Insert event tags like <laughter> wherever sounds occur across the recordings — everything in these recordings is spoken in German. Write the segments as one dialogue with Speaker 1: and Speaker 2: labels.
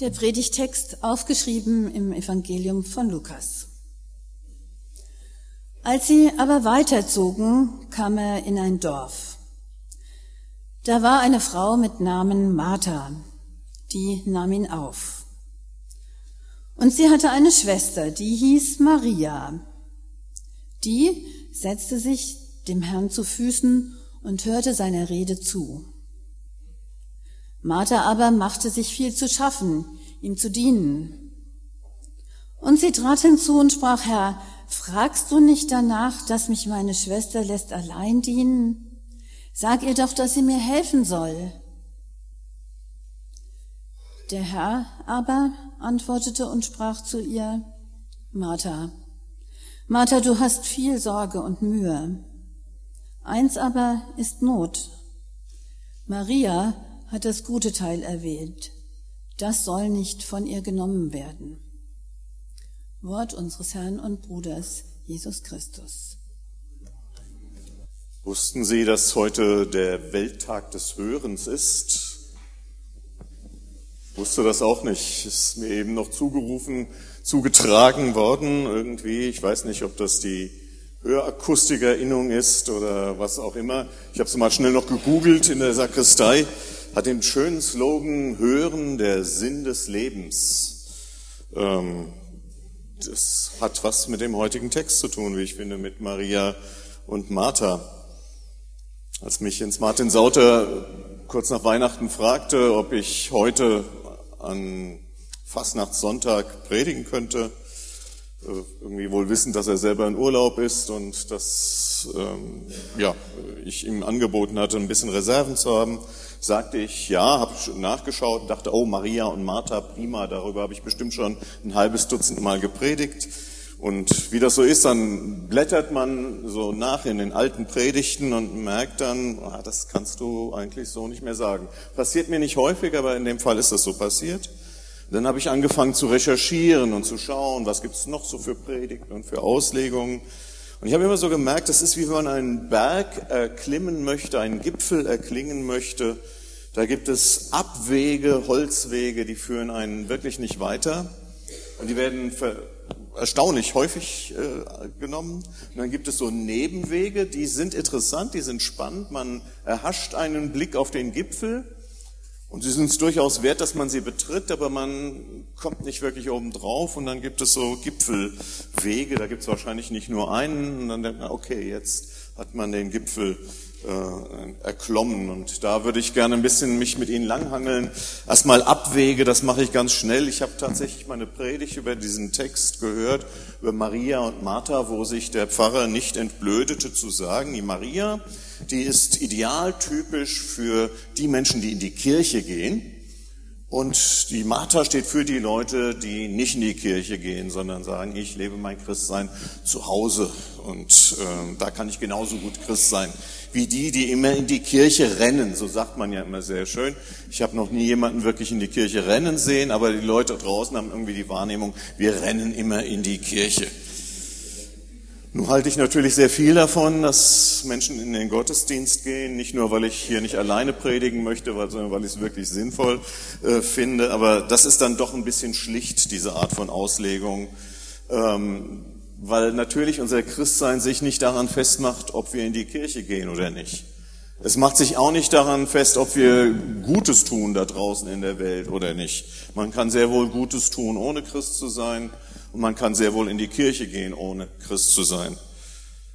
Speaker 1: Der Predigtext aufgeschrieben im Evangelium von Lukas. Als sie aber weiterzogen, kam er in ein Dorf. Da war eine Frau mit Namen Martha, die nahm ihn auf. Und sie hatte eine Schwester, die hieß Maria. Die setzte sich dem Herrn zu Füßen und hörte seiner Rede zu. Martha aber machte sich viel zu schaffen, ihm zu dienen. Und sie trat hinzu und sprach, Herr, fragst du nicht danach, dass mich meine Schwester lässt allein dienen? Sag ihr doch, dass sie mir helfen soll. Der Herr aber antwortete und sprach zu ihr, Martha, Martha, du hast viel Sorge und Mühe. Eins aber ist Not. Maria hat das gute Teil erwählt. Das soll nicht von ihr genommen werden. Wort unseres Herrn und Bruders Jesus Christus.
Speaker 2: Wussten Sie, dass heute der Welttag des Hörens ist? Wusste das auch nicht. Ist mir eben noch zugerufen, zugetragen worden irgendwie. Ich weiß nicht, ob das die Hörakustikerinnung ist oder was auch immer. Ich habe es mal schnell noch gegoogelt in der Sakristei hat den schönen Slogan Hören, der Sinn des Lebens. Ähm, das hat was mit dem heutigen Text zu tun, wie ich finde, mit Maria und Martha. Als mich Jens Martin Sauter kurz nach Weihnachten fragte, ob ich heute an Fastnachtssonntag predigen könnte, irgendwie wohl wissend, dass er selber in Urlaub ist und dass ähm, ja, ich ihm angeboten hatte, ein bisschen Reserven zu haben, sagte ich ja, habe nachgeschaut dachte, oh, Maria und Martha, prima, darüber habe ich bestimmt schon ein halbes Dutzend Mal gepredigt. Und wie das so ist, dann blättert man so nach in den alten Predigten und merkt dann, ah, das kannst du eigentlich so nicht mehr sagen. Passiert mir nicht häufig, aber in dem Fall ist das so passiert. Dann habe ich angefangen zu recherchieren und zu schauen, was gibt es noch so für Predigten und für Auslegungen. Und ich habe immer so gemerkt, das ist wie wenn man einen Berg erklimmen möchte, einen Gipfel erklingen möchte. Da gibt es Abwege, Holzwege, die führen einen wirklich nicht weiter. Und die werden erstaunlich häufig äh, genommen. Und dann gibt es so Nebenwege, die sind interessant, die sind spannend. Man erhascht einen Blick auf den Gipfel und sie sind es durchaus wert, dass man sie betritt, aber man kommt nicht wirklich oben drauf. Und dann gibt es so Gipfelwege, da gibt es wahrscheinlich nicht nur einen. Und dann denkt man, okay, jetzt hat man den Gipfel äh, erklommen. Und da würde ich gerne ein bisschen mich mit Ihnen langhangeln. Erstmal Abwege, das mache ich ganz schnell. Ich habe tatsächlich meine Predigt über diesen Text gehört, über Maria und Martha, wo sich der Pfarrer nicht entblödete zu sagen, die Maria, die ist idealtypisch für die Menschen, die in die Kirche gehen. Und die Martha steht für die Leute, die nicht in die Kirche gehen, sondern sagen, ich lebe mein Christsein zu Hause. Und äh, da kann ich genauso gut Christ sein wie die, die immer in die Kirche rennen. So sagt man ja immer sehr schön. Ich habe noch nie jemanden wirklich in die Kirche rennen sehen, aber die Leute draußen haben irgendwie die Wahrnehmung, wir rennen immer in die Kirche. Nun halte ich natürlich sehr viel davon, dass Menschen in den Gottesdienst gehen, nicht nur, weil ich hier nicht alleine predigen möchte, sondern weil ich es wirklich sinnvoll äh, finde. Aber das ist dann doch ein bisschen schlicht, diese Art von Auslegung. Ähm, weil natürlich unser Christsein sich nicht daran festmacht, ob wir in die Kirche gehen oder nicht. Es macht sich auch nicht daran fest, ob wir Gutes tun da draußen in der Welt oder nicht. Man kann sehr wohl Gutes tun, ohne Christ zu sein, und man kann sehr wohl in die Kirche gehen, ohne Christ zu sein.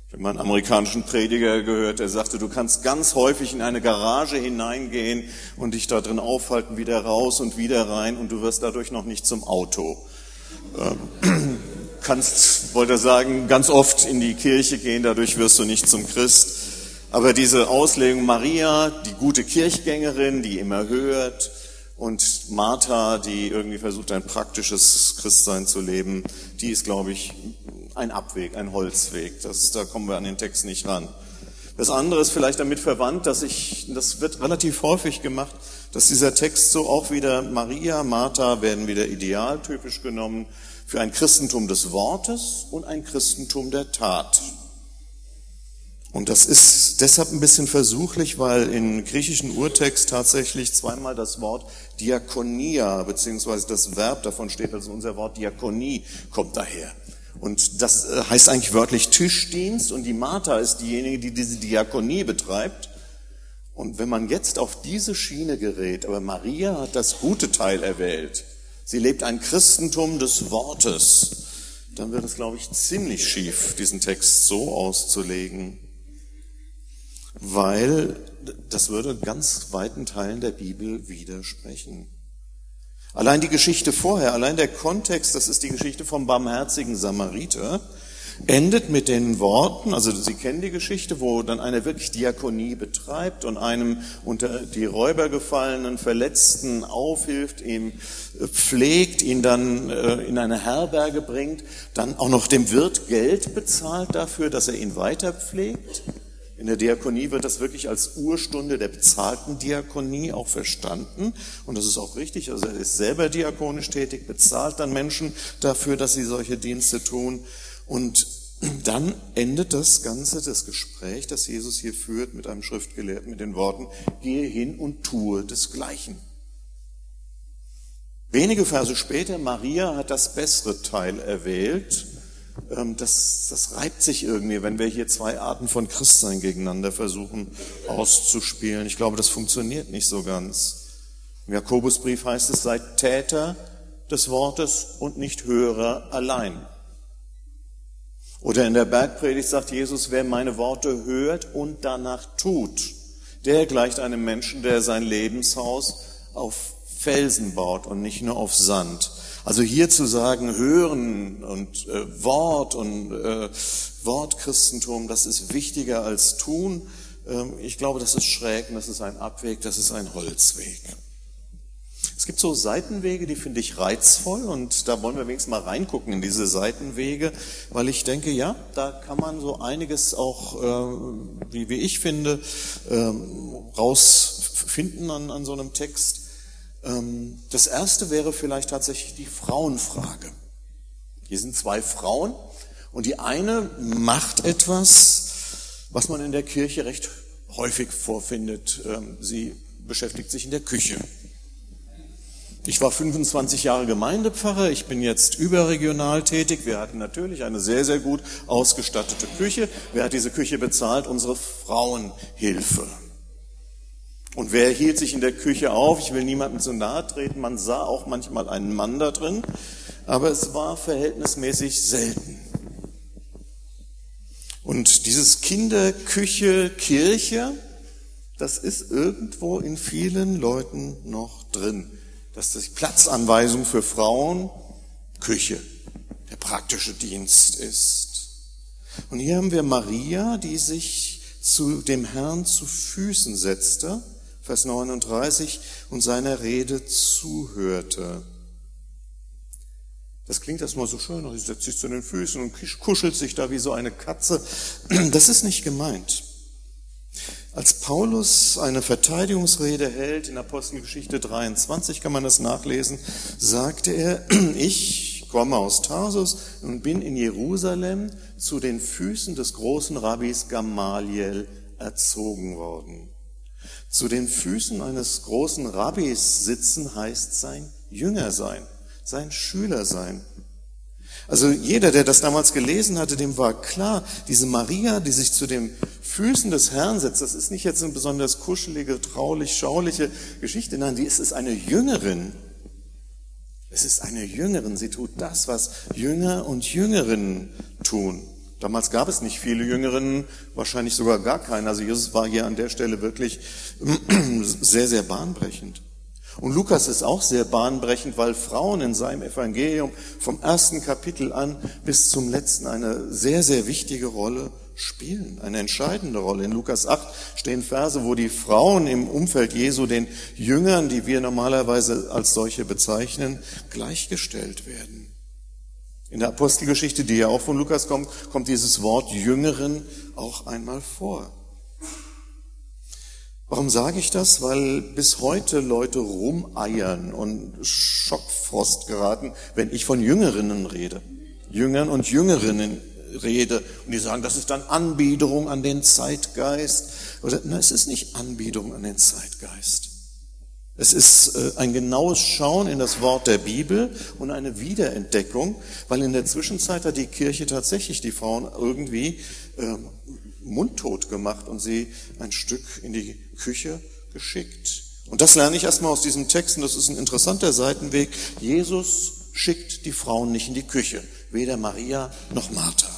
Speaker 2: Ich habe mal einen amerikanischen Prediger gehört, der sagte, du kannst ganz häufig in eine Garage hineingehen und dich da drin aufhalten, wieder raus und wieder rein, und du wirst dadurch noch nicht zum Auto. Ähm, <clears throat> kannst, wollte er sagen, ganz oft in die Kirche gehen, dadurch wirst du nicht zum Christ. Aber diese Auslegung Maria, die gute Kirchgängerin, die immer hört, und Martha, die irgendwie versucht, ein praktisches Christsein zu leben, die ist, glaube ich, ein Abweg, ein Holzweg. Das, da kommen wir an den Text nicht ran. Das andere ist vielleicht damit verwandt, dass ich, das wird relativ häufig gemacht, dass dieser Text so auch wieder Maria, Martha werden wieder idealtypisch genommen für ein Christentum des Wortes und ein Christentum der Tat. Und das ist deshalb ein bisschen versuchlich, weil im griechischen Urtext tatsächlich zweimal das Wort Diakonia, beziehungsweise das Verb davon steht, also unser Wort Diakonie kommt daher. Und das äh, heißt eigentlich wörtlich Tischdienst und die Martha ist diejenige, die diese Diakonie betreibt. Und wenn man jetzt auf diese Schiene gerät, aber Maria hat das gute Teil erwählt, sie lebt ein Christentum des Wortes, dann wird es, glaube ich, ziemlich schief, diesen Text so auszulegen weil das würde ganz weiten Teilen der Bibel widersprechen. Allein die Geschichte vorher, allein der Kontext, das ist die Geschichte vom barmherzigen Samariter, endet mit den Worten, also Sie kennen die Geschichte, wo dann einer wirklich Diakonie betreibt und einem unter die Räuber gefallenen Verletzten aufhilft, ihm pflegt, ihn dann äh, in eine Herberge bringt, dann auch noch dem Wirt Geld bezahlt dafür, dass er ihn weiter pflegt. In der Diakonie wird das wirklich als Urstunde der bezahlten Diakonie auch verstanden. Und das ist auch richtig. Also er ist selber diakonisch tätig, bezahlt dann Menschen dafür, dass sie solche Dienste tun. Und dann endet das Ganze, das Gespräch, das Jesus hier führt mit einem Schriftgelehrten mit den Worten, gehe hin und tue desgleichen. Wenige Verse später, Maria hat das bessere Teil erwählt das, das reibt sich irgendwie, wenn wir hier zwei Arten von Christsein gegeneinander versuchen auszuspielen. Ich glaube, das funktioniert nicht so ganz. Im Jakobusbrief heißt es, seid Täter des Wortes und nicht Hörer allein. Oder in der Bergpredigt sagt Jesus, wer meine Worte hört und danach tut, der gleicht einem Menschen, der sein Lebenshaus auf Felsen baut und nicht nur auf Sand. Also hier zu sagen, Hören und äh, Wort und äh, Wortchristentum, das ist wichtiger als Tun. Ähm, ich glaube, das ist schräg und das ist ein Abweg, das ist ein Holzweg. Es gibt so Seitenwege, die finde ich reizvoll und da wollen wir wenigstens mal reingucken in diese Seitenwege, weil ich denke, ja, da kann man so einiges auch, äh, wie, wie ich finde, ähm, rausfinden an, an so einem Text. Ähm, das erste wäre vielleicht tatsächlich die Frauenfrage. Hier sind zwei Frauen und die eine macht etwas, was man in der Kirche recht häufig vorfindet. Ähm, sie beschäftigt sich in der Küche. Ich war 25 Jahre Gemeindepfarrer, ich bin jetzt überregional tätig. Wir hatten natürlich eine sehr, sehr gut ausgestattete Küche. Wer hat diese Küche bezahlt? Unsere Frauenhilfe. Und wer hielt sich in der Küche auf? Ich will niemandem zu nahe treten. Man sah auch manchmal einen Mann da drin, aber es war verhältnismäßig selten. Und dieses Kinderküche, Kirche, das ist irgendwo in vielen Leuten noch drin. Dass die Platzanweisung für Frauen Küche, der praktische Dienst ist. Und hier haben wir Maria, die sich zu dem Herrn zu Füßen setzte Vers 39, und seiner Rede zuhörte. Das klingt erstmal so schön, sie setzt sich zu den Füßen und kuschelt sich da wie so eine Katze. Das ist nicht gemeint. Als Paulus eine Verteidigungsrede hält, in Apostelgeschichte 23 kann man das nachlesen, sagte er, <clears throat> ich komme aus Tarsus und bin in Jerusalem zu den Füßen des großen Rabbis Gamaliel erzogen worden. Zu den Füßen eines großen Rabbis sitzen heißt sein Jünger sein, sein Schüler sein. Also jeder, der das damals gelesen hatte, dem war klar, diese Maria, die sich zu den Füßen des Herrn setzt, das ist nicht jetzt eine besonders kuschelige, traulich, schauliche Geschichte, nein, die ist, ist eine Jüngerin. Es ist eine Jüngerin, sie tut das, was Jünger und Jüngerinnen tun. Damals gab es nicht viele Jüngerinnen, wahrscheinlich sogar gar keine. Also Jesus war hier an der Stelle wirklich <clears throat> sehr, sehr bahnbrechend. Und Lukas ist auch sehr bahnbrechend, weil Frauen in seinem Evangelium vom ersten Kapitel an bis zum letzten eine sehr, sehr wichtige Rolle spielen, eine entscheidende Rolle. In Lukas 8 stehen Verse, wo die Frauen im Umfeld Jesu den Jüngern, die wir normalerweise als solche bezeichnen, gleichgestellt werden. In der Apostelgeschichte, die ja auch von Lukas kommt, kommt dieses Wort Jüngeren auch einmal vor. Warum sage ich das? Weil bis heute Leute rumeiern und Schockfrost geraten, wenn ich von Jüngerinnen rede. Jüngern und Jüngerinnen rede und die sagen, das ist dann Anbiederung an den Zeitgeist. Oder, na, es ist nicht Anbiederung an den Zeitgeist. Es ist äh, ein genaues Schauen in das Wort der Bibel und eine Wiederentdeckung, weil in der Zwischenzeit hat die Kirche tatsächlich die Frauen irgendwie äh, mundtot gemacht und sie ein Stück in die Küche geschickt. Und das lerne ich erstmal aus diesem Text und das ist ein interessanter Seitenweg. Jesus schickt die Frauen nicht in die Küche, weder Maria noch Martha.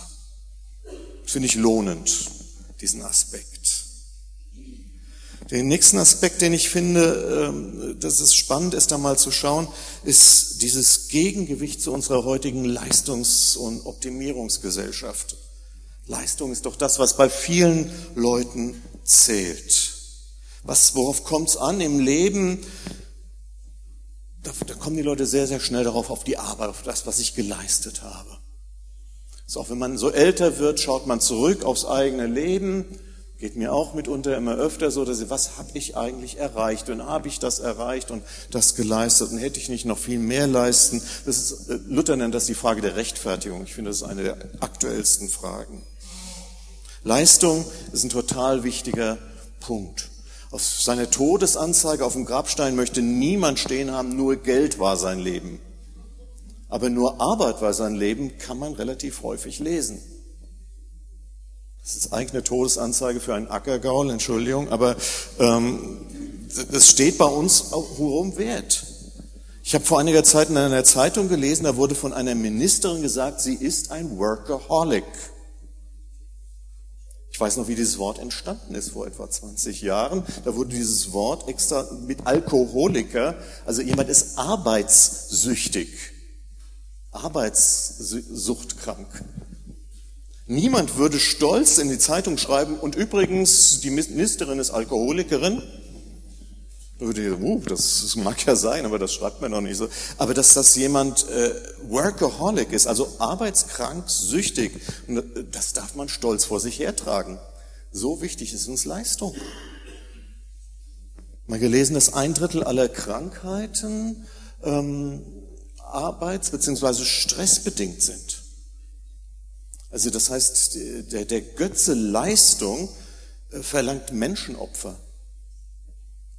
Speaker 2: Finde ich lohnend, diesen Aspekt. Den nächsten Aspekt, den ich finde, ähm, dass es spannend ist, da mal zu schauen, ist dieses Gegengewicht zu unserer heutigen Leistungs- und Optimierungsgesellschaft. Leistung ist doch das, was bei vielen Leuten zählt. Was, worauf kommt es an im Leben? Da, da, kommen die Leute sehr, sehr schnell darauf, auf die Arbeit, auf das, was ich geleistet habe. So, auch wenn man so älter wird, schaut man zurück aufs eigene Leben Geht mir auch mitunter immer öfter so, dass ich, was habe ich eigentlich erreicht und habe ich das erreicht und das geleistet und hätte ich nicht noch viel mehr leisten? Das ist, äh, Luther nennt das die Frage der Rechtfertigung. Ich finde, das ist eine der aktuellsten Fragen. Leistung ist ein total wichtiger Punkt. Auf seiner Todesanzeige auf dem Grabstein möchte niemand stehen haben, nur Geld war sein Leben. Aber nur Arbeit war sein Leben, kann man relativ häufig lesen. Das ist eigentlich eine Todesanzeige für einen Ackergaul, Entschuldigung, aber ähm, das steht bei uns auch hohem Wert. Ich habe vor einiger Zeit in einer Zeitung gelesen, da wurde von einer Ministerin gesagt, sie ist ein Workaholic. Ich weiß noch, wie dieses Wort entstanden ist vor etwa 20 Jahren. Da wurde dieses Wort extra mit Alkoholiker, also jemand ist arbeitssüchtig, arbeitssuchtkrank. Niemand würde stolz in die Zeitung schreiben, und übrigens, die Ministerin ist Alkoholikerin. Uh, das, das, mag ja sein, aber das schreibt man noch nicht so. Aber dass das jemand äh, Workaholic ist, also arbeitskrank, süchtig, äh, das darf man stolz vor sich hertragen. So wichtig ist uns Leistung. Mal gelesen, dass ein Drittel aller Krankheiten ähm, arbeits- bzw. stressbedingt sind. Also das heißt, der, der Götze Leistung äh, verlangt Menschenopfer.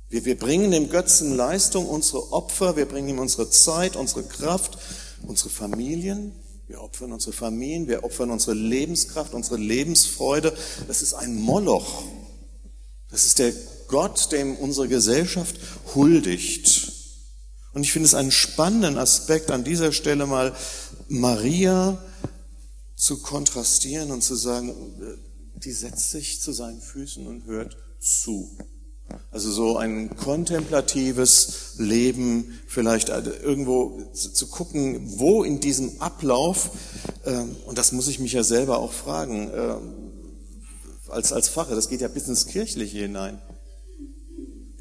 Speaker 2: Wir, wir bringen dem Götzen Leistung unsere Opfer, wir bringen ihm unsere Zeit, unsere Kraft, unsere Familien, wir opfern unsere Familien, wir opfern unsere Lebenskraft, unsere Lebensfreude. Das ist ein Moloch. Das ist der Gott, dem unsere Gesellschaft huldigt. Und ich finde es einen spannenden Aspekt an dieser Stelle mal Maria zu kontrastieren und zu sagen, die setzt sich zu seinen Füßen und hört zu. Also so ein kontemplatives Leben, vielleicht irgendwo zu gucken, wo in diesem Ablauf, ähm, und das muss ich mich ja selber auch fragen, ähm, als, als Pfarrer, das geht ja bis ins Kirchliche hinein.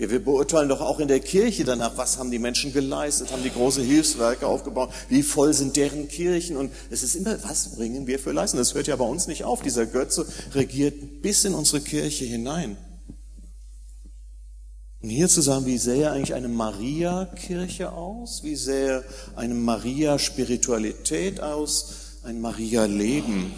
Speaker 2: Wir, wir beurteilen doch auch in der Kirche danach, was haben die Menschen geleistet, haben die große Hilfswerke aufgebaut, wie voll sind deren Kirchen und es ist immer, was bringen wir für Leistung? Das hört ja bei uns nicht auf. Dieser Götze regiert bis in unsere Kirche hinein. Und hier zu sagen, wie sähe eigentlich eine Maria-Kirche aus? Wie sähe eine Maria-Spiritualität aus? Ein Maria-Leben?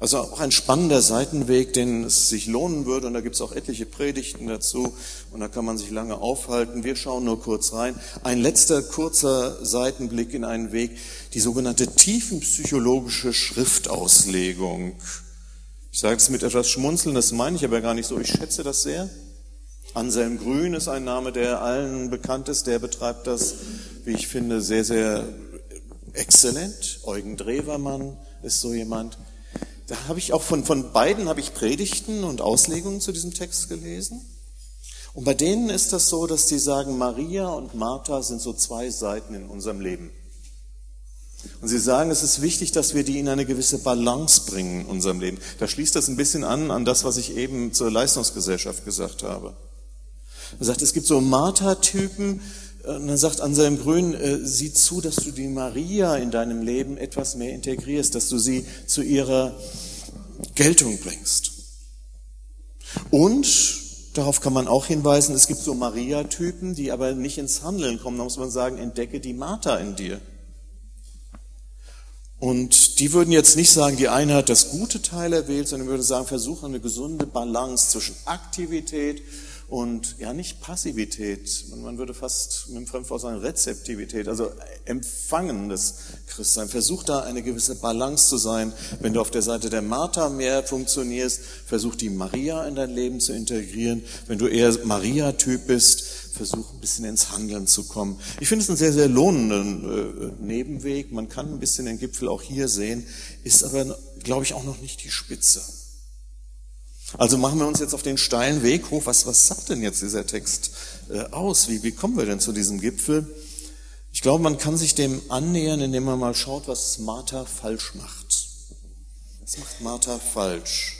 Speaker 2: Also auch ein spannender Seitenweg, den es sich lohnen würde. Und da gibt es auch etliche Predigten dazu. Und da kann man sich lange aufhalten. Wir schauen nur kurz rein. Ein letzter kurzer Seitenblick in einen Weg, die sogenannte tiefenpsychologische Schriftauslegung. Ich sage es mit etwas Schmunzeln, das meine ich aber gar nicht so. Ich schätze das sehr. Anselm Grün ist ein Name, der allen bekannt ist. Der betreibt das, wie ich finde, sehr, sehr exzellent. Eugen Drewermann ist so jemand. Da habe ich auch von, von beiden habe ich Predigten und Auslegungen zu diesem Text gelesen. Und bei denen ist das so, dass die sagen, Maria und Martha sind so zwei Seiten in unserem Leben. Und sie sagen, es ist wichtig, dass wir die in eine gewisse Balance bringen in unserem Leben. Da schließt das ein bisschen an, an das, was ich eben zur Leistungsgesellschaft gesagt habe. Er sagt, es gibt so Martha-Typen, und dann sagt Anselm Grün, äh, sieh zu, dass du die Maria in deinem Leben etwas mehr integrierst, dass du sie zu ihrer Geltung bringst. Und darauf kann man auch hinweisen, es gibt so Maria-Typen, die aber nicht ins Handeln kommen. Da muss man sagen, entdecke die Martha in dir. Und die würden jetzt nicht sagen, die eine hat das gute Teil erwählt, sondern würden sagen, versuche eine gesunde Balance zwischen Aktivität und ja nicht Passivität, man würde fast mit dem Fremdwort sagen Rezeptivität, also empfangendes Christsein. Versuch da eine gewisse Balance zu sein. Wenn du auf der Seite der Martha mehr funktionierst, versuch die Maria in dein Leben zu integrieren. Wenn du eher Maria-Typ bist, versuch ein bisschen ins Handeln zu kommen. Ich finde es einen sehr, sehr lohnenden äh, Nebenweg. Man kann ein bisschen den Gipfel auch hier sehen, ist aber, glaube ich, auch noch nicht die Spitze. Also machen wir uns jetzt auf den steilen Weg hoch. Was, was sagt denn jetzt dieser Text äh, aus? Wie, wie kommen wir denn zu diesem Gipfel? Ich glaube, man kann sich dem annähern, indem man mal schaut, was Martha falsch macht. Was macht Martha falsch?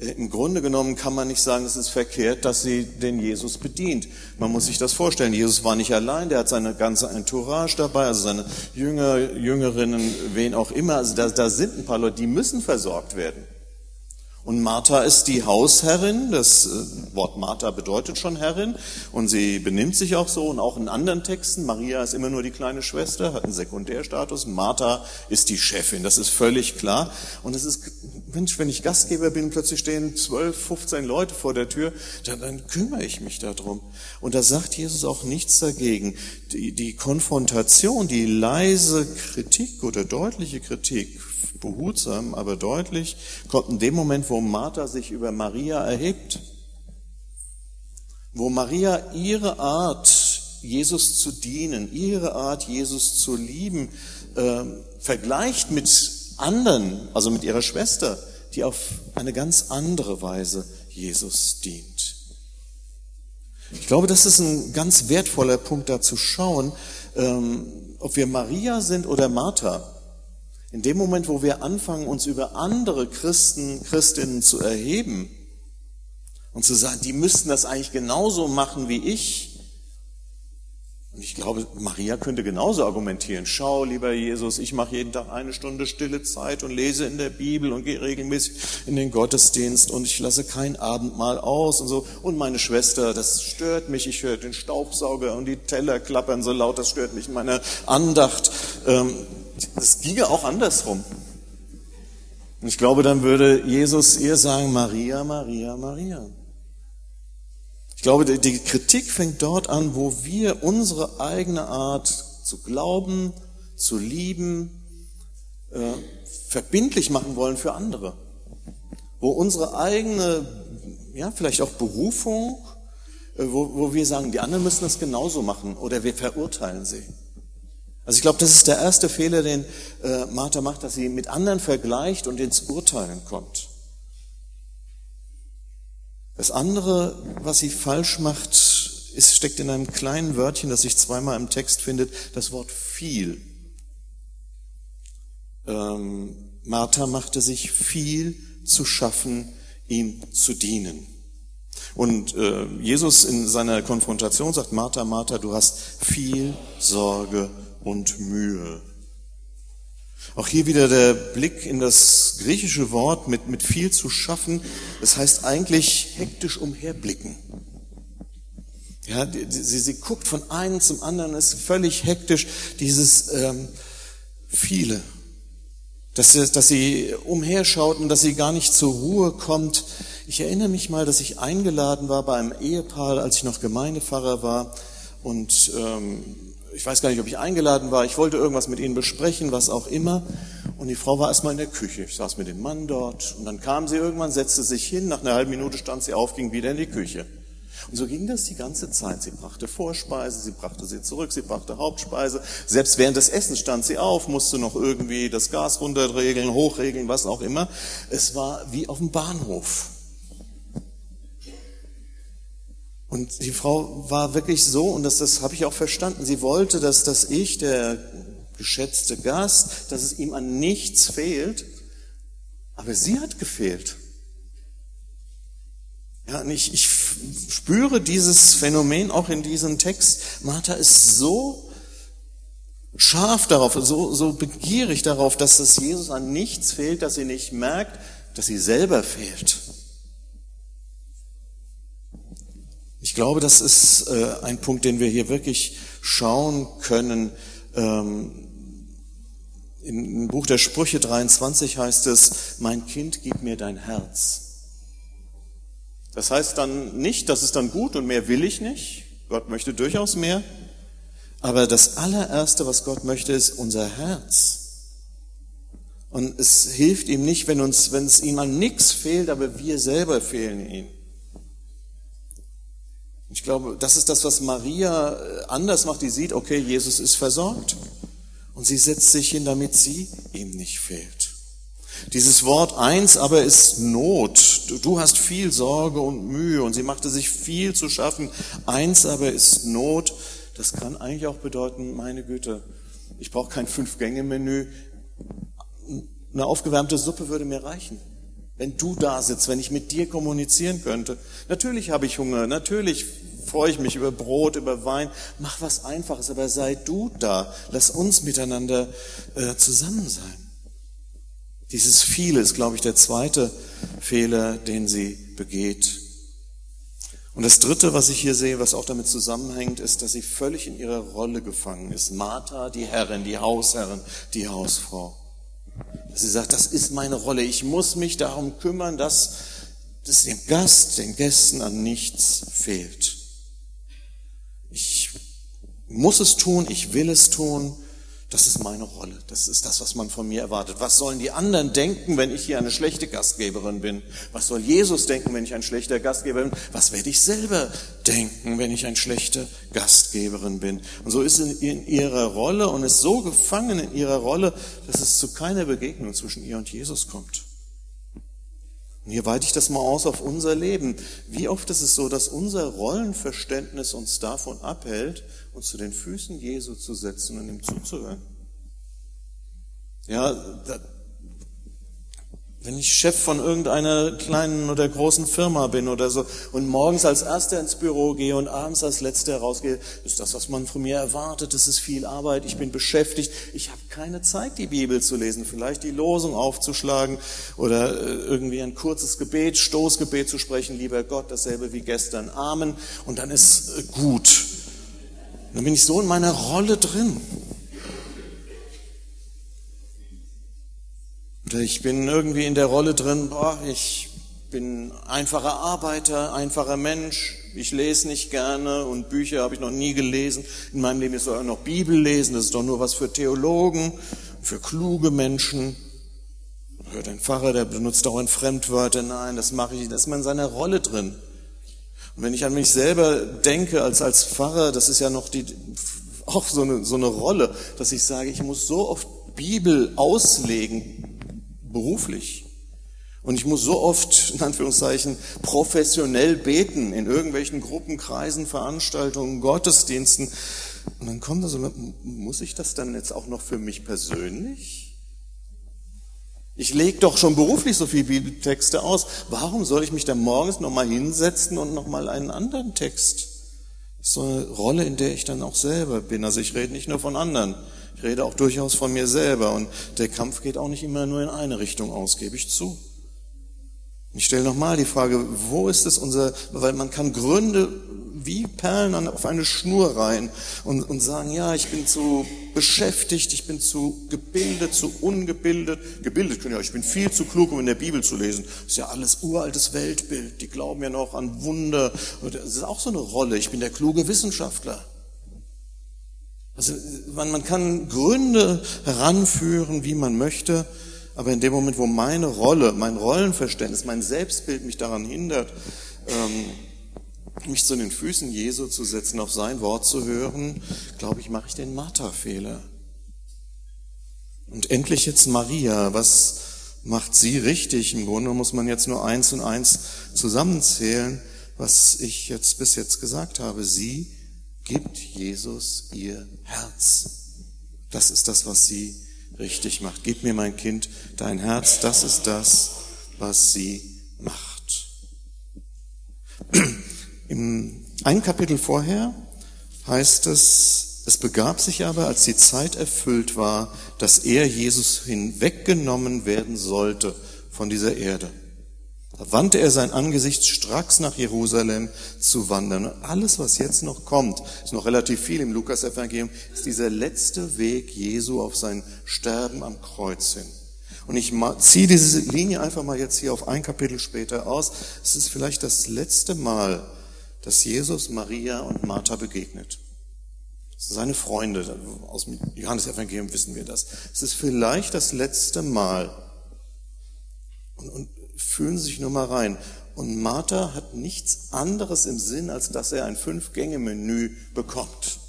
Speaker 2: Äh, Im Grunde genommen kann man nicht sagen, es ist verkehrt, dass sie den Jesus bedient. Man muss sich das vorstellen. Jesus war nicht allein, der hat seine ganze Entourage dabei, also seine Jünger, Jüngerinnen, wen auch immer. Also da, da sind ein paar Leute, die müssen versorgt werden. Und Martha ist die Hausherrin, das äh, Wort Martha bedeutet schon Herrin und sie benimmt sich auch so und auch in anderen Texten, Maria ist immer nur die kleine Schwester, hat einen Sekundärstatus, Martha ist die Chefin, das ist völlig klar. Und es ist, Mensch, wenn ich Gastgeber bin, plötzlich stehen 12, 15 Leute vor der Tür, dann, dann kümmere ich mich darum. Und da sagt Jesus auch nichts dagegen. Die, die Konfrontation, die leise Kritik oder deutliche Kritik behutsam, aber deutlich, kommt in dem Moment, wo Martha sich über Maria erhebt, wo Maria ihre Art, Jesus zu dienen, ihre Art, Jesus zu lieben, äh, vergleicht mit anderen, also mit ihrer Schwester, die auf eine ganz andere Weise Jesus dient. Ich glaube, das ist ein ganz wertvoller Punkt, da zu schauen, ähm, ob wir Maria sind oder Martha. In dem Moment, wo wir anfangen, uns über andere Christen, Christinnen zu erheben und zu sagen, die müssten das eigentlich genauso machen wie ich. Und ich glaube, Maria könnte genauso argumentieren. Schau, lieber Jesus, ich mache jeden Tag eine Stunde stille Zeit und lese in der Bibel und gehe regelmäßig in den Gottesdienst und ich lasse kein Abendmahl aus und so. Und meine Schwester, das stört mich. Ich höre den Staubsauger und die Teller klappern so laut, das stört mich in meiner Andacht. Ähm, es ginge auch andersrum. Und ich glaube, dann würde Jesus ihr sagen, Maria, Maria, Maria. Ich glaube, die Kritik fängt dort an, wo wir unsere eigene Art zu glauben, zu lieben, äh, verbindlich machen wollen für andere. Wo unsere eigene, ja, vielleicht auch Berufung, äh, wo, wo wir sagen, die anderen müssen das genauso machen oder wir verurteilen sie. Also ich glaube, das ist der erste Fehler, den äh, Martha macht, dass sie mit anderen vergleicht und ins Urteilen kommt. Das andere, was sie falsch macht, ist, steckt in einem kleinen Wörtchen, das sich zweimal im Text findet, das Wort viel. Ähm, Martha machte sich viel zu schaffen, ihm zu dienen. Und äh, Jesus in seiner Konfrontation sagt, Martha, Martha, du hast viel Sorge und Mühe. Auch hier wieder der Blick in das griechische Wort mit, mit viel zu schaffen. Das heißt eigentlich hektisch umherblicken. Ja, sie, sie guckt von einem zum anderen, ist völlig hektisch, dieses ähm, viele. Dass dass sie umherschaut und dass sie gar nicht zur Ruhe kommt. Ich erinnere mich mal, dass ich eingeladen war bei einem Ehepaar, als ich noch Gemeindepfarrer war. Und ähm, ich weiß gar nicht, ob ich eingeladen war, ich wollte irgendwas mit ihnen besprechen, was auch immer. Und die Frau war erstmal in der Küche. Ich saß mit dem Mann dort und dann kam sie irgendwann, setzte sich hin, nach einer halben Minute stand sie auf, ging wieder in die Küche. Und so ging das die ganze Zeit. Sie brachte Vorspeise, sie brachte sie zurück, sie brachte Hauptspeise. Selbst während des Essens stand sie auf, musste noch irgendwie das Gas runterregeln, hochregeln, was auch immer. Es war wie auf dem Bahnhof. Und die Frau war wirklich so, und das, das habe ich auch verstanden, sie wollte, dass, dass ich, der geschätzte Gast, dass es ihm an nichts fehlt, aber sie hat gefehlt. Ja, und ich, ich spüre dieses Phänomen auch in diesem Text. Martha ist so scharf darauf, so, so begierig darauf, dass es Jesus an nichts fehlt, dass sie nicht merkt, dass sie selber fehlt. Ich glaube, das ist äh, ein Punkt, den wir hier wirklich schauen können. Ähm, Im Buch der Sprüche 23 heißt es, mein Kind, gib mir dein Herz. Das heißt dann nicht, das ist dann gut und mehr will ich nicht. Gott möchte durchaus mehr. Aber das allererste, was Gott möchte, ist unser Herz. Und es hilft ihm nicht, wenn uns, wenn es ihm an nichts fehlt, aber wir selber fehlen ihm. Ich glaube, das ist das, was Maria äh, anders macht. Die sieht, okay, Jesus ist versorgt. Und sie setzt sich hin, damit sie ihm nicht fehlt. Dieses Wort eins aber ist Not. Du hast viel Sorge und Mühe und sie machte sich viel zu schaffen. Eins aber ist Not. Das kann eigentlich auch bedeuten, meine Güte, ich brauche kein Fünf-Gänge-Menü. Eine aufgewärmte Suppe würde mir reichen. Wenn du da sitzt, wenn ich mit dir kommunizieren könnte. Natürlich habe ich Hunger, natürlich freue ich mich über Brot, über Wein. Mach was Einfaches, aber sei du da. Lass uns miteinander äh, zusammen sein. Dieses Viele ist, glaube ich, der zweite Fehler, den sie begeht. Und das Dritte, was ich hier sehe, was auch damit zusammenhängt, ist, dass sie völlig in ihrer Rolle gefangen ist. Martha, die Herrin, die Hausherrin, die Hausfrau. Sie sagt, das ist meine Rolle. Ich muss mich darum kümmern, dass es dem Gast, den Gästen an nichts fehlt. Muss es tun, ich will es tun. Das ist meine Rolle. Das ist das, was man von mir erwartet. Was sollen die anderen denken, wenn ich hier eine schlechte Gastgeberin bin? Was soll Jesus denken, wenn ich ein schlechter Gastgeber bin? Was werde ich selber denken, wenn ich ein schlechter Gastgeberin bin? Und so ist sie in ihrer Rolle und ist so gefangen in ihrer Rolle, dass es zu keiner Begegnung zwischen ihr und Jesus kommt. Und hier weite ich das mal aus auf unser Leben. Wie oft ist es so, dass unser Rollenverständnis uns davon abhält, uns zu den Füßen Jesu zu setzen und ihm zuzuhören? Ja, wenn ich Chef von irgendeiner kleinen oder großen Firma bin oder so und morgens als Erster ins Büro gehe und abends als Letzter rausgehe, ist das, was man von mir erwartet. Es ist viel Arbeit, ich bin beschäftigt. Ich habe keine Zeit, die Bibel zu lesen, vielleicht die Losung aufzuschlagen oder äh, irgendwie ein kurzes Gebet, Stoßgebet zu sprechen. Lieber Gott, dasselbe wie gestern. Amen. Und dann ist äh, gut. Dann bin ich so in meiner Rolle drin. Oder ich bin irgendwie in der Rolle drin, boah, ich bin einfacher Arbeiter, einfacher Mensch, ich lese nicht gerne und Bücher habe ich noch nie gelesen. In meinem Leben ist auch noch Bibel lesen, das ist doch nur was für Theologen, für kluge Menschen. Hört ein Pfarrer, der benutzt dauernd Fremdwörter. Nein, das mache ich, das ist man in seiner Rolle drin. Und wenn ich an mich selber denke als, als Pfarrer, das ist ja noch die, auch so eine, so eine Rolle, dass ich sage, ich muss so oft Bibel auslegen, beruflich. Und ich muss so oft, in Anführungszeichen, professionell beten in irgendwelchen Gruppen, Kreisen, Veranstaltungen, Gottesdiensten. Und dann kommt da so, muss ich das dann jetzt auch noch für mich persönlich? Ich lege doch schon beruflich so viele Bibeltexte aus. Warum soll ich mich dann morgens nochmal hinsetzen und nochmal einen anderen Text? Das ist so eine Rolle, in der ich dann auch selber bin. Also ich rede nicht nur von anderen. Ich rede auch durchaus von mir selber und der Kampf geht auch nicht immer nur in eine Richtung aus, gebe ich zu. Ich stelle nochmal die Frage, wo ist es unser, weil man kann Gründe wie Perlen auf eine Schnur rein und, und sagen, ja, ich bin zu beschäftigt, ich bin zu gebildet, zu ungebildet. Gebildet können ja, ich bin viel zu klug, um in der Bibel zu lesen. Das ist ja alles uraltes Weltbild. Die glauben ja noch an Wunder. Das ist auch so eine Rolle. Ich bin der kluge Wissenschaftler. Also man, man kann Gründe heranführen, wie man möchte, aber in dem Moment, wo meine Rolle, mein Rollenverständnis, mein Selbstbild mich daran hindert, ähm, mich zu den Füßen Jesu zu setzen, auf sein Wort zu hören, glaube ich, mache ich den Martha-Fehler. Und endlich jetzt Maria, was macht sie richtig? Im Grunde muss man jetzt nur eins und eins zusammenzählen, was ich jetzt bis jetzt gesagt habe. Sie gibt Jesus ihr Herz. Das ist das, was sie richtig macht. Gib mir mein Kind dein Herz. Das ist das, was sie macht. <clears throat> Im einen Kapitel vorher heißt es, es begab sich aber, als die Zeit erfüllt war, dass er Jesus hinweggenommen werden sollte von dieser Erde. Da wandte er sein Angesicht stracks nach Jerusalem zu wandern. Und alles, was jetzt noch kommt, ist noch relativ viel im Lukas-Evangelium, ist dieser letzte Weg Jesu auf sein Sterben am Kreuz hin. Und ich ziehe diese Linie einfach mal jetzt hier auf ein Kapitel später aus. Es ist vielleicht das letzte Mal, dass Jesus Maria und Martha begegnet. Seine Freunde, aus dem Johannes-Evangelium wissen wir das. Es ist vielleicht das letzte Mal. Und, und fühlen Sie sich nur mal rein. Und Martha hat nichts anderes im Sinn, als dass er ein Fünf-Gänge-Menü bekommt.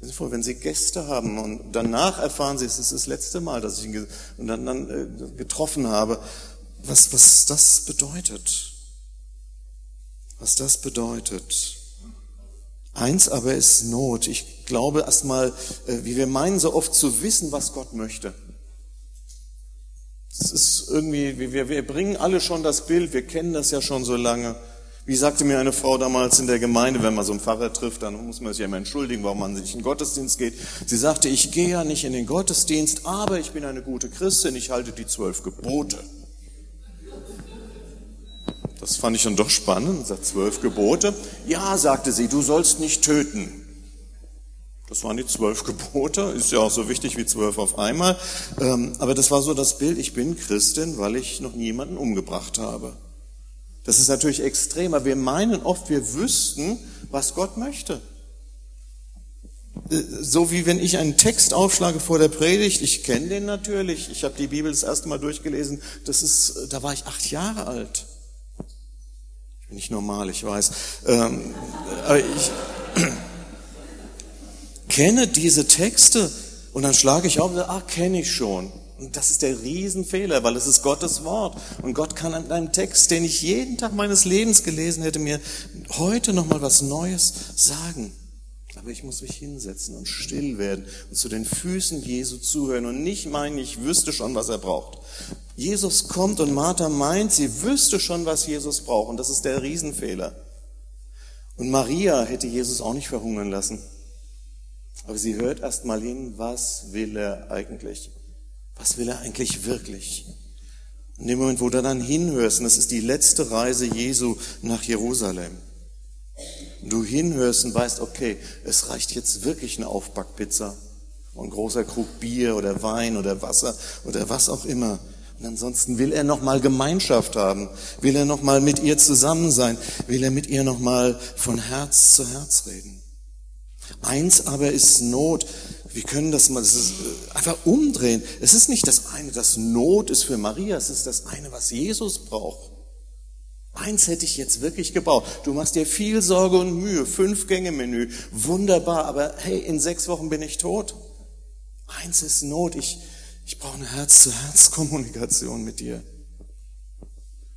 Speaker 2: Wenn Sie Gäste haben und danach erfahren Sie, es ist das letzte Mal, dass ich ihn dann äh, getroffen habe, was, was das bedeutet. Was das bedeutet. Eins aber ist Not. Ich glaube erstmal, äh, wie wir meinen, so oft zu wissen, was Gott möchte. Es ist irgendwie, wir, wir bringen alle schon das Bild, wir kennen das ja schon so lange. Wie sagte mir eine Frau damals in der Gemeinde, wenn man so einen Pfarrer trifft, dann muss man sich ja immer entschuldigen, warum man nicht in den Gottesdienst geht. Sie sagte, ich gehe ja nicht in den Gottesdienst, aber ich bin eine gute Christin, ich halte die zwölf Gebote. Das fand ich dann doch spannend, sagt zwölf Gebote. Ja, sagte sie, du sollst nicht töten. Das waren die zwölf Gebote, ist ja auch so wichtig wie zwölf auf einmal. Ähm, aber das war so das Bild, ich bin Christin, weil ich noch niemanden umgebracht habe. Das ist natürlich extrem, aber wir meinen oft, wir wüssten, was Gott möchte. Äh, so wie wenn ich einen Text aufschlage vor der Predigt, ich kenne den natürlich, ich habe die Bibel das erste Mal durchgelesen, das ist, da war ich acht Jahre alt. Ich bin nicht normal, ich weiß. Ähm, aber ich, kenne diese Texte und dann schlage ich auf und sage, ach, kenne ich schon. Und das ist der Riesenfehler, weil es ist Gottes Wort. Und Gott kann an einem Text, den ich jeden Tag meines Lebens gelesen hätte, mir heute nochmal was Neues sagen. Aber ich muss mich hinsetzen und still werden und zu den Füßen Jesu zuhören und nicht meinen, ich wüsste schon, was er braucht. Jesus kommt und Martha meint, sie wüsste schon, was Jesus braucht. Und das ist der Riesenfehler. Und Maria hätte Jesus auch nicht verhungern lassen. Aber sie hört erst mal hin, was will er eigentlich? Was will er eigentlich wirklich? In dem Moment, wo du dann hinhörst, und das ist die letzte Reise Jesu nach Jerusalem, du hinhörst und weißt, okay, es reicht jetzt wirklich eine Aufbackpizza und ein großer Krug Bier oder Wein oder Wasser oder was auch immer. Und ansonsten will er noch mal Gemeinschaft haben, will er noch mal mit ihr zusammen sein, will er mit ihr noch mal von Herz zu Herz reden. Eins aber ist Not. Wir können das mal das ist äh, einfach umdrehen. Es ist nicht das eine, das Not ist für Maria, es ist das eine, was Jesus braucht. Eins hätte ich jetzt wirklich gebraucht. Du machst dir viel Sorge und Mühe, fünf Gänge Menü, wunderbar, aber hey, in sechs Wochen bin ich tot. Eins ist Not, ich, ich brauche eine Herz-zu-Herz-Kommunikation mit dir.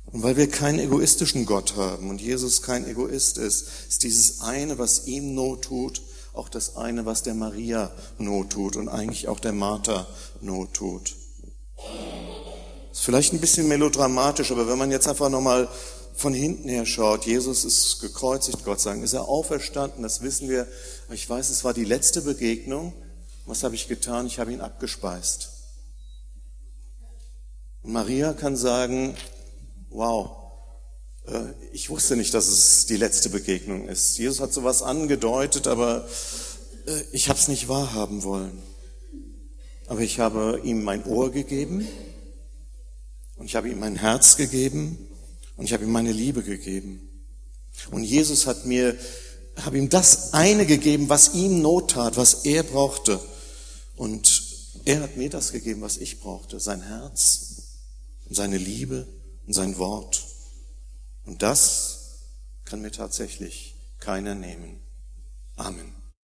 Speaker 2: Und weil wir keinen egoistischen Gott haben und Jesus kein Egoist ist, ist dieses eine, was ihm Not tut, auch das eine, was der Maria Not tut und eigentlich auch der Martha Not tut. Ist vielleicht ein bisschen melodramatisch, aber wenn man jetzt einfach nochmal von hinten her schaut, Jesus ist gekreuzigt, Gott sagen, ist er auferstanden, das wissen wir. Ich weiß, es war die letzte Begegnung. Was habe ich getan? Ich habe ihn abgespeist. Maria kann sagen, wow, ich wusste nicht, dass es die letzte Begegnung ist. Jesus hat sowas angedeutet, aber äh, ich habe es nicht wahrhaben wollen. Aber ich habe ihm mein Ohr gegeben und ich habe ihm mein Herz gegeben und ich habe ihm meine Liebe gegeben. Und Jesus hat mir, habe ihm das eine gegeben, was ihm Not tat, was er brauchte. Und er hat mir das gegeben, was ich brauchte, sein Herz und seine Liebe und sein Wort. Und das kann mir tatsächlich keiner nehmen. Amen.